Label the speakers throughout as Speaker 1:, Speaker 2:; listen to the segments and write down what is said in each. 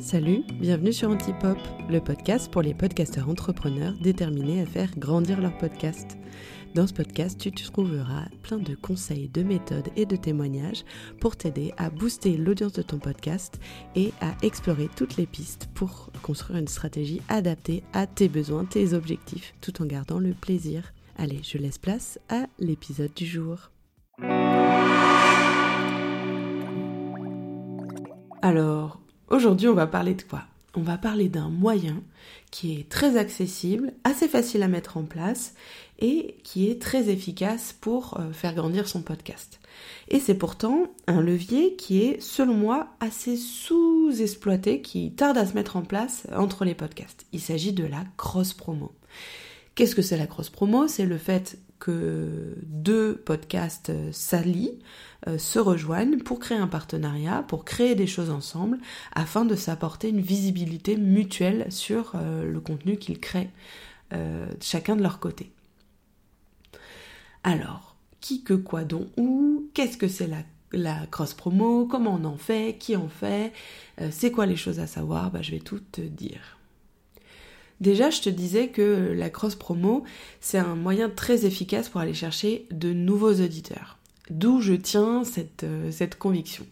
Speaker 1: Salut, bienvenue sur Antipop, le podcast pour les podcasteurs entrepreneurs déterminés à faire grandir leur podcast. Dans ce podcast, tu trouveras plein de conseils, de méthodes et de témoignages pour t'aider à booster l'audience de ton podcast et à explorer toutes les pistes pour construire une stratégie adaptée à tes besoins, tes objectifs, tout en gardant le plaisir. Allez, je laisse place à l'épisode du jour. Alors, aujourd'hui, on va parler de quoi? On va parler d'un moyen qui est très accessible, assez facile à mettre en place et qui est très efficace pour euh, faire grandir son podcast. Et c'est pourtant un levier qui est, selon moi, assez sous-exploité, qui tarde à se mettre en place entre les podcasts. Il s'agit de la cross-promo. Qu'est-ce que c'est la cross-promo C'est le fait que deux podcasts euh, s'allient, euh, se rejoignent pour créer un partenariat, pour créer des choses ensemble, afin de s'apporter une visibilité mutuelle sur euh, le contenu qu'ils créent, chacun de leur côté. Alors, qui que quoi dont où, qu'est-ce que c'est la, la cross-promo, comment on en fait, qui en fait, c'est quoi les choses à savoir, bah, je vais tout te dire. Déjà, je te disais que la cross-promo, c'est un moyen très efficace pour aller chercher de nouveaux auditeurs. D'où je tiens cette, euh, conviction.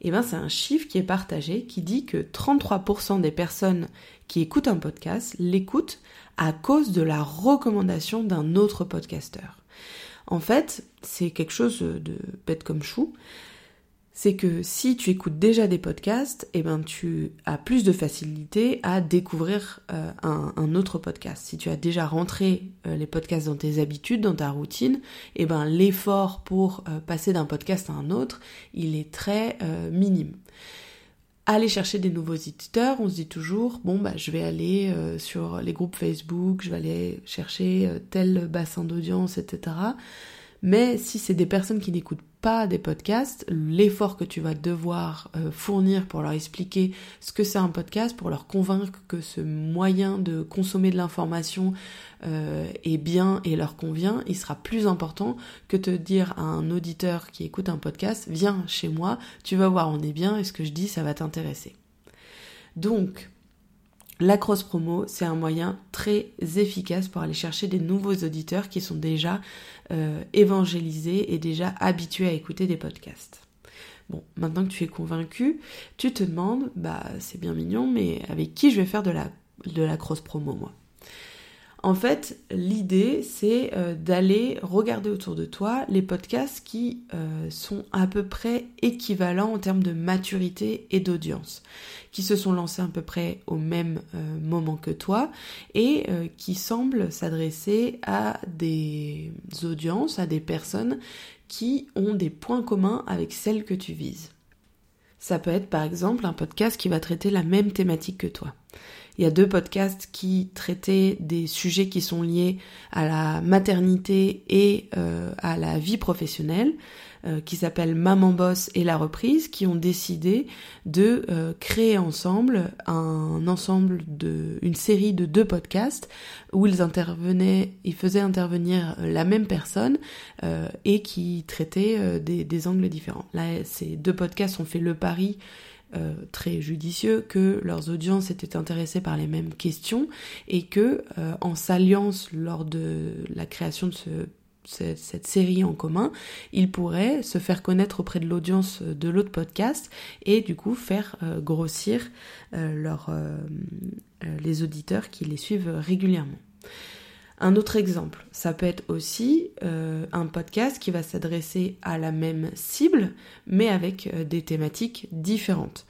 Speaker 1: Et eh bien, c'est un chiffre qui est partagé qui dit que 33% des personnes qui écoutent un podcast l'écoutent à cause de la recommandation d'un autre podcasteur. En fait, c'est quelque chose de bête comme chou c'est que si tu écoutes déjà des podcasts, eh ben tu as plus de facilité à découvrir euh, un, autre podcast. Si tu as déjà rentré euh, les podcasts dans tes habitudes, dans ta routine, eh ben l'effort pour euh, passer d'un podcast à un autre, il est très minime. Aller chercher des nouveaux éditeurs, on se dit toujours bon bah je vais aller sur les groupes Facebook, je vais aller chercher tel bassin d'audience, etc. Mais si c'est des personnes qui n'écoutent pas des podcasts, l'effort que tu vas devoir euh, fournir pour leur expliquer ce que c'est un podcast, pour leur convaincre que ce moyen de consommer de l'information euh, est bien et leur convient, il sera plus important que te dire à un auditeur qui écoute un podcast, viens chez moi, tu vas voir, on est bien et ce que je dis, ça va t'intéresser. Donc, la cross promo, c'est un moyen très efficace pour aller chercher des nouveaux auditeurs qui sont déjà euh, évangélisés et déjà habitués à écouter des podcasts. Bon, maintenant que tu es convaincu, tu te demandes, bah c'est bien mignon, mais avec qui je vais faire de la, de la cross promo moi? En fait, l'idée, c'est euh, d'aller regarder autour de toi les podcasts qui euh, sont à peu près équivalents en termes de maturité et d'audience, qui se sont lancés à peu près au même euh, moment que toi et qui semblent s'adresser à des audiences, à des personnes qui ont des points communs avec celles que tu vises. Ça peut être par exemple un podcast qui va traiter la même thématique que toi. Il y a deux podcasts qui traitaient des sujets qui sont liés à la maternité et euh, à la vie professionnelle, euh, qui s'appellent Maman Boss et La Reprise, qui ont décidé de euh, créer ensemble un ensemble de, une série de deux podcasts où ils intervenaient, ils faisaient intervenir la même personne et qui traitaient des, des angles différents. Là, ces deux podcasts ont fait le pari euh, très judicieux que leurs audiences étaient intéressées par les mêmes questions et que euh, en s'alliance lors de la création de ce, cette, série en commun, ils pourraient se faire connaître auprès de l'audience de l'autre podcast et du coup faire euh, grossir les auditeurs qui les suivent régulièrement. Un autre exemple, ça peut être aussi euh, un podcast qui va s'adresser à la même cible, mais avec euh, des thématiques différentes.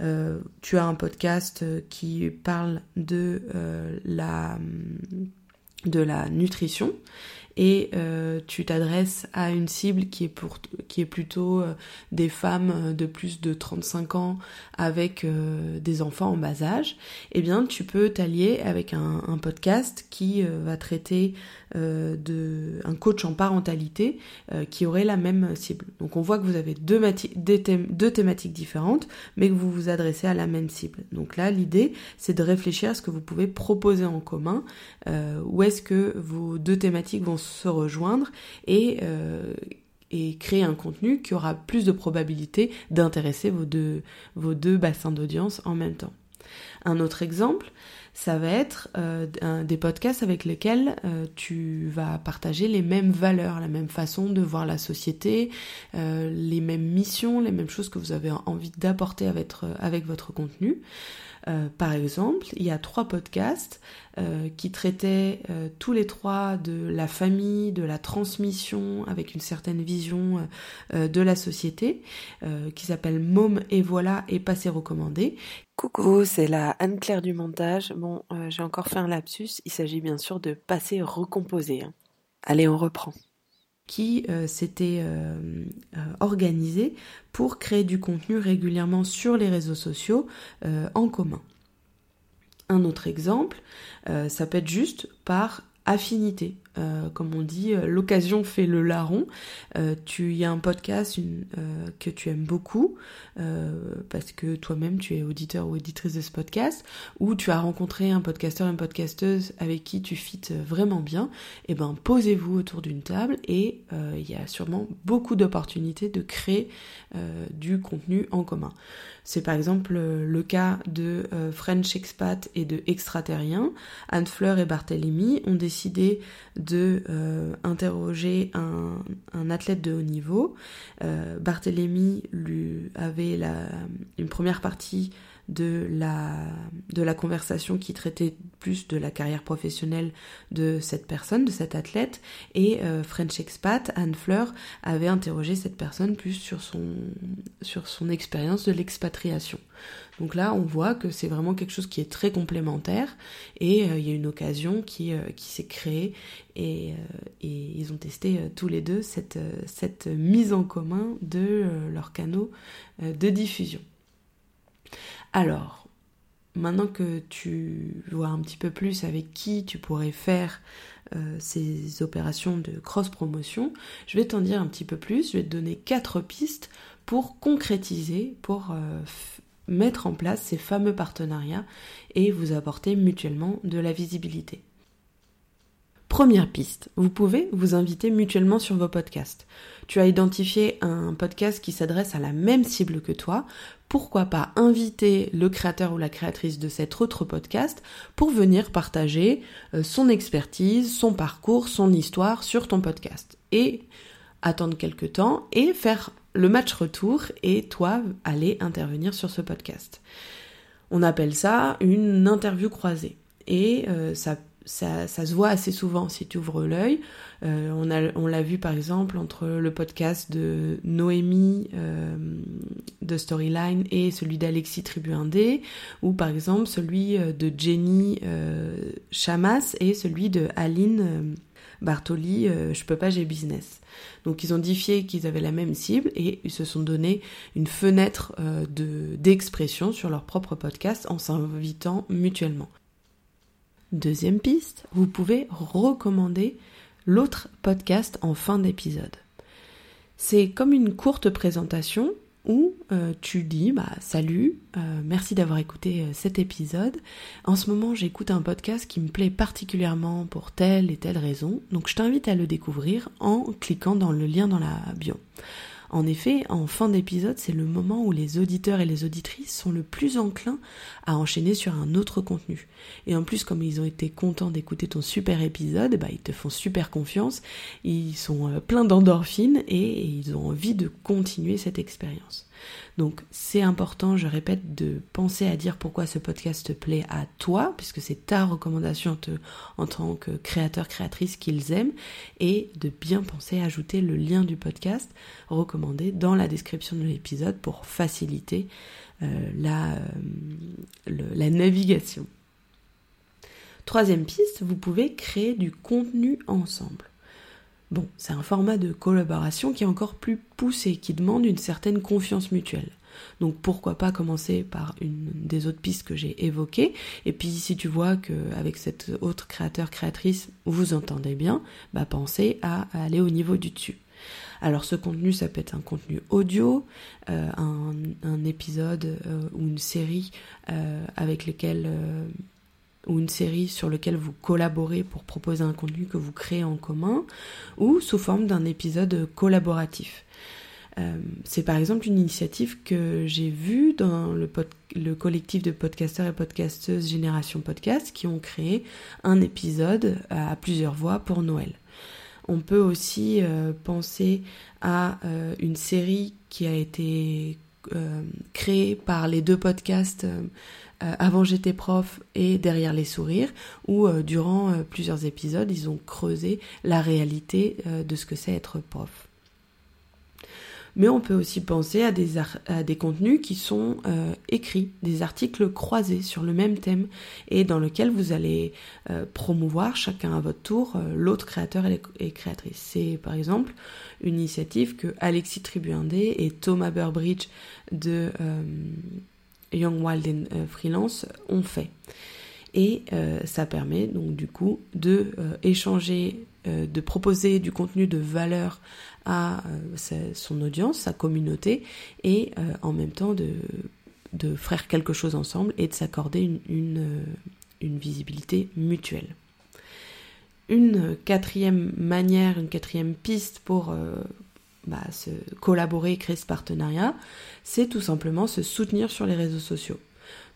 Speaker 1: Euh, tu as un podcast qui parle de la de la nutrition et euh, tu t'adresses à une cible qui est, pour, qui est plutôt euh, des femmes euh, de plus de 35 ans avec des enfants en bas âge, eh bien tu peux t'allier avec un, un, podcast qui va traiter de un coach en parentalité qui aurait la même cible. Donc on voit que vous avez deux, deux thématiques différentes, mais que vous vous adressez à la même cible. Donc là l'idée c'est de réfléchir à ce que vous pouvez proposer en commun, où est-ce que vos deux thématiques vont se rejoindre et euh, et créer un contenu qui aura plus de probabilité d'intéresser vos deux, bassins d'audience en même temps. Un autre exemple, ça va être euh, des podcasts avec lesquels euh, tu vas partager les mêmes valeurs, la même façon de voir la société, les mêmes missions, les mêmes choses que vous avez envie d'apporter avec votre contenu. Euh, par exemple, il y a trois podcasts euh, qui traitaient euh, tous les trois de la famille, de la transmission, avec une certaine vision de la société, qui s'appellent Môme et voilà et Passé recommandé. Coucou, c'est la Anne-Claire du montage. Bon, j'ai encore fait un lapsus, il s'agit bien sûr de Passé recomposé. Hein. Allez, on reprend qui euh, s'était euh, euh, organisé pour créer du contenu régulièrement sur les réseaux sociaux en commun. Un autre exemple, ça peut être juste par affinité. Euh, comme on dit, euh, l'occasion fait le larron. Euh, tu y a un podcast que tu aimes beaucoup parce que toi-même tu es auditeur ou auditrice de ce podcast, ou tu as rencontré un podcasteur, une podcasteuse avec qui tu fites vraiment bien. Et eh ben posez-vous autour d'une table et il y a sûrement beaucoup d'opportunités de créer du contenu en commun. C'est par exemple le cas de French Expat et de Extraterrien. Anne Fleur et Barthélemy ont décidé de euh, interroger un, un, athlète de haut niveau. Euh, Barthélemy lui avait la, une première partie de la, conversation qui traitait plus de la carrière professionnelle de cette personne, de cet athlète, et euh, French Expat, Anne Fleur, avait interrogé cette personne plus sur son, sur expérience de l'expatriation. Donc là, on voit que c'est vraiment quelque chose qui est très complémentaire et euh, il y a une occasion qui, euh, s'est créée et, et, ils ont testé tous les deux cette, cette mise en commun de leurs canaux de diffusion. Alors, maintenant que tu vois un petit peu plus avec qui tu pourrais faire euh, ces opérations de cross-promotion, je vais t'en dire un petit peu plus, je vais te donner quatre pistes pour concrétiser, pour euh, mettre en place ces fameux partenariats et vous apporter mutuellement de la visibilité. Première piste, vous pouvez vous inviter mutuellement sur vos podcasts. Tu as identifié un podcast qui s'adresse à la même cible que toi, pourquoi pas inviter le créateur ou la créatrice de cet autre podcast pour venir partager euh, son expertise, son parcours, son histoire sur ton podcast. Et attendre quelques temps et faire le match retour et toi aller intervenir sur ce podcast. On appelle ça une interview croisée. Et euh, ça se voit assez souvent si tu ouvres l'œil. Euh, on, l'a vu par exemple entre le podcast de Noémie euh, de Storyline et celui d'Alexis Tribu 1D, ou par exemple celui euh, de Jenny Chamas et celui de Aline Bartoli, Je peux pas, j'ai business. Donc ils ont diffié qu'ils avaient la même cible et ils se sont donné une fenêtre d'expression sur leur propre podcast en s'invitant mutuellement. Deuxième piste, vous pouvez recommander l'autre podcast en fin d'épisode. C'est comme une courte présentation où euh, tu dis bah salut, euh, merci d'avoir écouté euh, cet épisode. En ce moment, j'écoute un podcast qui me plaît particulièrement pour telle et telle raison, donc je t'invite à le découvrir en cliquant dans le lien dans la bio. En effet, en fin d'épisode, c'est le moment où les auditeurs et les auditrices sont le plus enclins à enchaîner sur un autre contenu. Et en plus, comme ils ont été contents d'écouter ton super épisode, bah, ils te font super confiance, ils sont euh, pleins d'endorphines et ils ont envie de continuer cette expérience. Donc c'est important, je répète, de penser à dire pourquoi ce podcast te plaît à toi, puisque c'est ta recommandation en tant que créateur, créatrice qu'ils aiment, et de bien penser à ajouter le lien du podcast recommandé dans la description de l'épisode pour faciliter euh, la, euh, la navigation. Troisième piste, vous pouvez créer du contenu ensemble. Bon, c'est un format de collaboration qui est encore plus poussé, qui demande une certaine confiance mutuelle. Donc pourquoi pas commencer par une des autres pistes que j'ai évoquées, et puis si tu vois qu'avec cet autre créateur, créatrice, vous entendez bien, bah pensez à aller au niveau du dessus. Alors ce contenu, ça peut être un contenu audio, euh, un, épisode euh, ou une série euh, avec lesquels ou une série sur lequel vous collaborez pour proposer un contenu que vous créez en commun, ou sous forme d'un épisode collaboratif. C'est par exemple une initiative que j'ai vue dans le, le, collectif de podcasteurs et podcasteuses Génération Podcast qui ont créé un épisode à plusieurs voix pour Noël. On peut aussi euh, penser à euh, une série qui a été créée par les deux podcasts Avant j'étais prof et Derrière les sourires, où durant plusieurs épisodes, ils ont creusé la réalité de ce que c'est être prof mais on peut aussi penser à des, contenus qui sont euh, écrits, des articles croisés sur le même thème et dans lequel vous allez euh, promouvoir chacun à votre tour euh, l'autre créateur et, créatrice. C'est par exemple une initiative que Alexis Tribuindé et Thomas Burbridge de Young Wild and Freelance ont fait. Et ça permet donc du coup de échanger, de proposer du contenu de valeur à euh, son audience, sa communauté, et euh, en même temps de, de faire quelque chose ensemble et de s'accorder une, euh, une, visibilité mutuelle. Une quatrième manière, une quatrième piste pour bah, se collaborer créer ce partenariat, c'est tout simplement se soutenir sur les réseaux sociaux.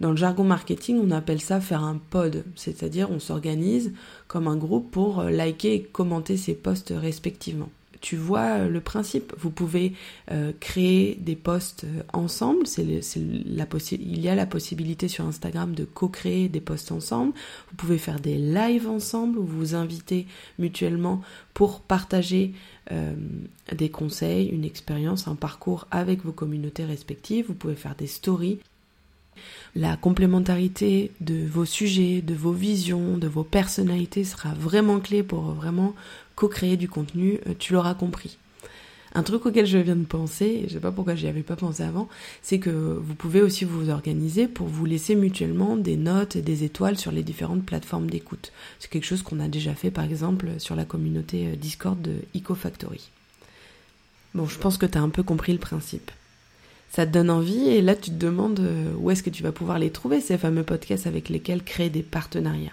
Speaker 1: Dans le jargon marketing, on appelle ça faire un pod, c'est-à-dire on s'organise comme un groupe pour liker et commenter ses posts respectivement tu vois euh, le principe? Vous pouvez euh, créer des posts euh, ensemble. Il y a la possibilité sur Instagram de co-créer des posts ensemble. Vous pouvez faire des lives ensemble vous vous invitez mutuellement pour partager des conseils, une expérience, un parcours avec vos communautés respectives. Vous pouvez faire des stories. La complémentarité de vos sujets, de vos visions, de vos personnalités sera vraiment clé pour vraiment co-créer du contenu, euh, tu l'auras compris. Un truc auquel je viens de penser, je sais pas pourquoi j'y avais pas pensé avant, c'est que vous pouvez aussi vous organiser pour vous laisser mutuellement des notes et des étoiles sur les différentes plateformes d'écoute. C'est quelque chose qu'on a déjà fait par exemple sur la communauté euh, Discord de EcoFactory. Bon, je pense que tu as un peu compris le principe. Ça te donne envie et là tu te demandes euh, où est-ce que tu vas pouvoir les trouver, ces fameux podcasts avec lesquels créer des partenariats?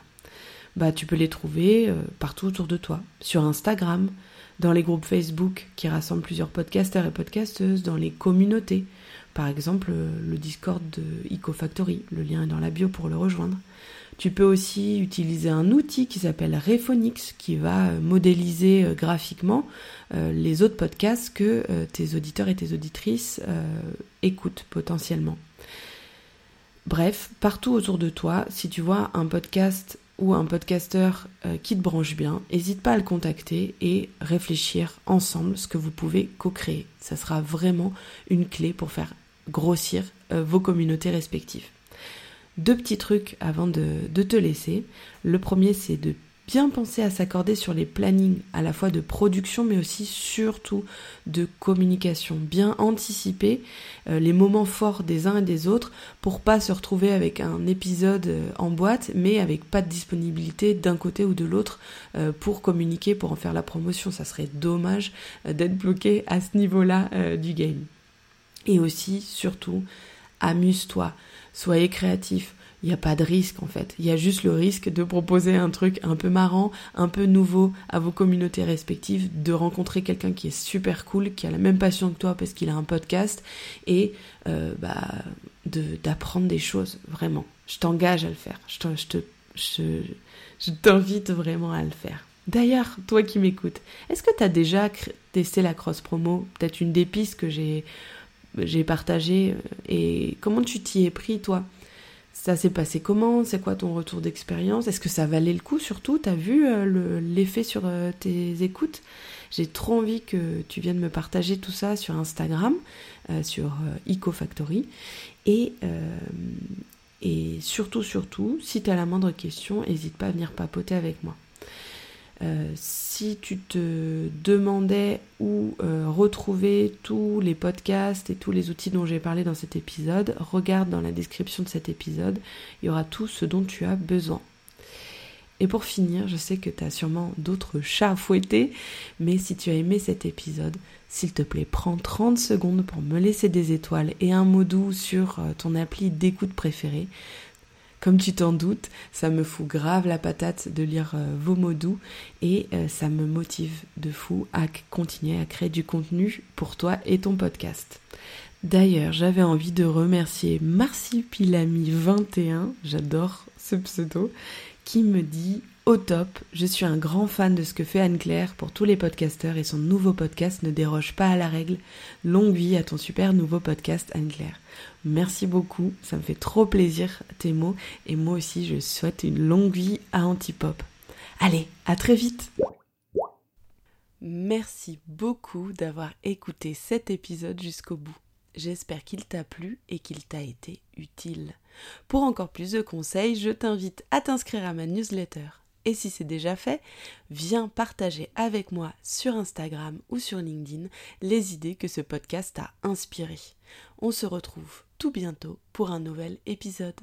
Speaker 1: Bah, tu peux les trouver euh, partout autour de toi, sur Instagram, dans les groupes Facebook qui rassemblent plusieurs podcasteurs et podcasteuses, dans les communautés, par exemple euh, le Discord de EcoFactory, le lien est dans la bio pour le rejoindre. Tu peux aussi utiliser un outil qui s'appelle Rephonix qui va euh, modéliser graphiquement les autres podcasts que tes auditeurs et tes auditrices écoutent potentiellement. Bref, partout autour de toi, si tu vois un podcast ou un podcasteur euh, qui te branche bien, n'hésite pas à le contacter et réfléchir ensemble ce que vous pouvez co-créer. Ça sera vraiment une clé pour faire grossir euh, vos communautés respectives. Deux petits trucs avant de, de te laisser. Le premier, c'est de bien penser à s'accorder sur les plannings à la fois de production mais aussi surtout de communication, bien anticiper euh, les moments forts des uns et des autres pour pas se retrouver avec un épisode euh, en boîte mais avec pas de disponibilité d'un côté ou de l'autre euh, pour communiquer, pour en faire la promotion. Ça serait dommage d'être bloqué à ce niveau-là du game. Et aussi, surtout, amuse-toi, soyez créatif il n'y a pas de risque en fait. Il y a juste le risque de proposer un truc un peu marrant, un peu nouveau à vos communautés respectives, de rencontrer quelqu'un qui est super cool, qui a la même passion que toi parce qu'il a un podcast, et euh, bah, d'apprendre des choses, vraiment. Je t'engage à le faire. Je, je, je t'invite vraiment à le faire. D'ailleurs, toi qui m'écoutes, est-ce que tu as déjà testé la cross promo Peut-être une des pistes que j'ai j'ai partagé euh, et comment tu t'y es pris toi? Ça s'est passé comment? C'est quoi ton retour d'expérience? Est-ce que ça valait le coup surtout? T'as vu euh, l'effet sur euh, tes écoutes? J'ai trop envie que tu viennes me partager tout ça sur Instagram, sur EcoFactory. Et, et surtout, surtout, si tu as la moindre question, n'hésite pas à venir papoter avec moi. Euh, si tu te demandais où euh, retrouver tous les podcasts et tous les outils dont j'ai parlé dans cet épisode, regarde dans la description de cet épisode, il y aura tout ce dont tu as besoin. Et pour finir, je sais que tu as sûrement d'autres chats à fouetter, mais si tu as aimé cet épisode, s'il te plaît, prends 30 secondes pour me laisser des étoiles et un mot doux sur euh, ton appli d'écoute préférée. Comme tu t'en doutes, ça me fout grave la patate de lire euh, vos mots doux et euh, ça me motive de fou à continuer à créer du contenu pour toi et ton podcast. D'ailleurs, j'avais envie de remercier Marsipilami21, j'adore ce pseudo, qui me dit au top, je suis un grand fan de ce que fait Anne-Claire pour tous les podcasteurs et son nouveau podcast ne déroge pas à la règle. Longue vie à ton super nouveau podcast Anne-Claire. Merci beaucoup, ça me fait trop plaisir tes mots et moi aussi je souhaite une longue vie à Antipop. Allez, à très vite Merci beaucoup d'avoir écouté cet épisode jusqu'au bout. J'espère qu'il t'a plu et qu'il t'a été utile. Pour encore plus de conseils, je t'invite à t'inscrire à ma newsletter. Et si c'est déjà fait, viens partager avec moi sur Instagram ou sur LinkedIn les idées que ce podcast a inspirées. On se retrouve tout bientôt pour un nouvel épisode.